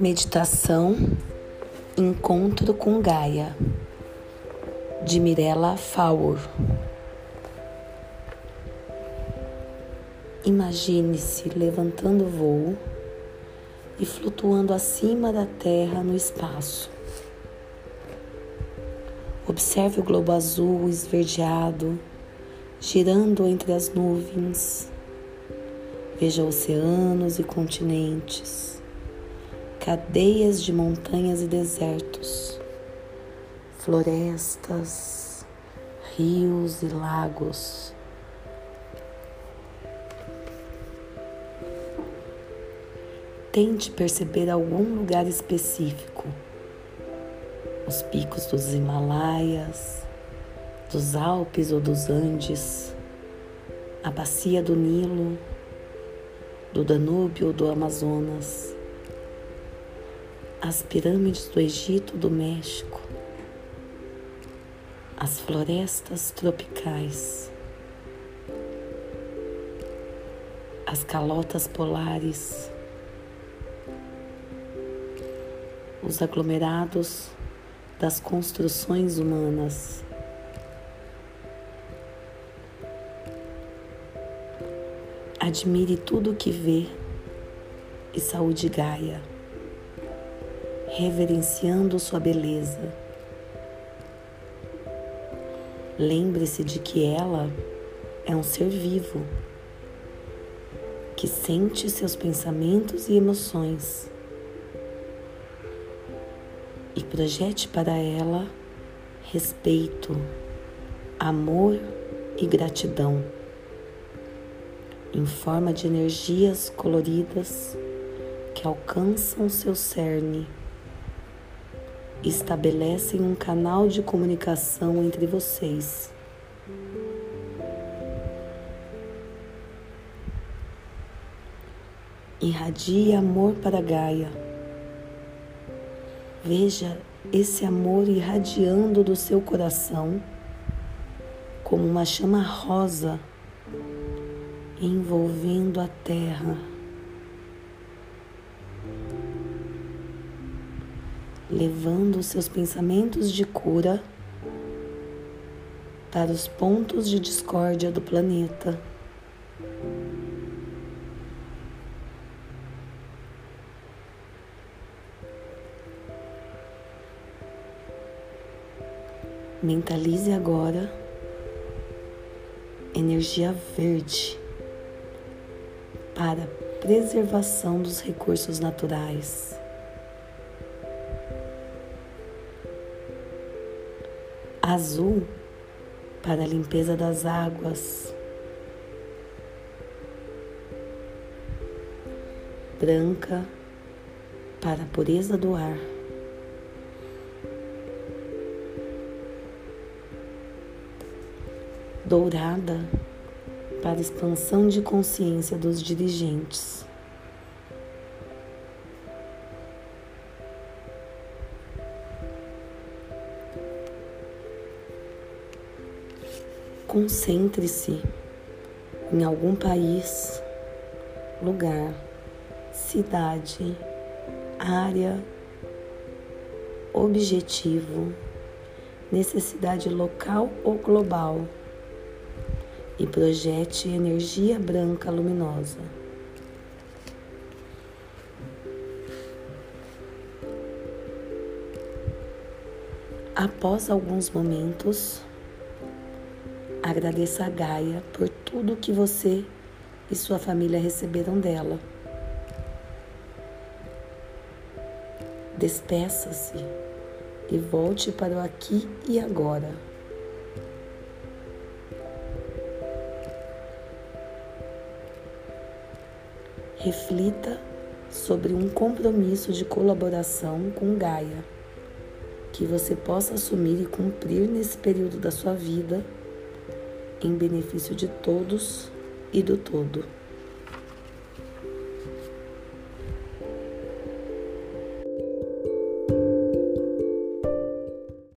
Meditação Encontro com Gaia de Mirella Fowler. Imagine-se levantando voo e flutuando acima da Terra no espaço. Observe o globo azul esverdeado girando entre as nuvens. Veja oceanos e continentes cadeias de montanhas e desertos, florestas, rios e lagos. Tente perceber algum lugar específico. Os picos dos Himalaias, dos Alpes ou dos Andes, a bacia do Nilo, do Danúbio ou do Amazonas as pirâmides do Egito do México, as florestas tropicais, as calotas polares, os aglomerados das construções humanas. Admire tudo o que vê e saúde Gaia reverenciando sua beleza. Lembre-se de que ela é um ser vivo que sente seus pensamentos e emoções e projete para ela respeito, amor e gratidão em forma de energias coloridas que alcançam seu cerne estabelecem um canal de comunicação entre vocês. Irradie amor para Gaia. Veja esse amor irradiando do seu coração como uma chama rosa envolvendo a terra. levando seus pensamentos de cura para os pontos de discórdia do planeta. Mentalize agora energia verde para preservação dos recursos naturais. azul para a limpeza das águas, branca para a pureza do ar. Dourada para expansão de consciência dos dirigentes. Concentre-se em algum país, lugar, cidade, área, objetivo, necessidade local ou global e projete energia branca luminosa. Após alguns momentos, Agradeça a Gaia por tudo que você e sua família receberam dela. Despeça-se e volte para o aqui e agora. Reflita sobre um compromisso de colaboração com Gaia que você possa assumir e cumprir nesse período da sua vida em benefício de todos e do todo.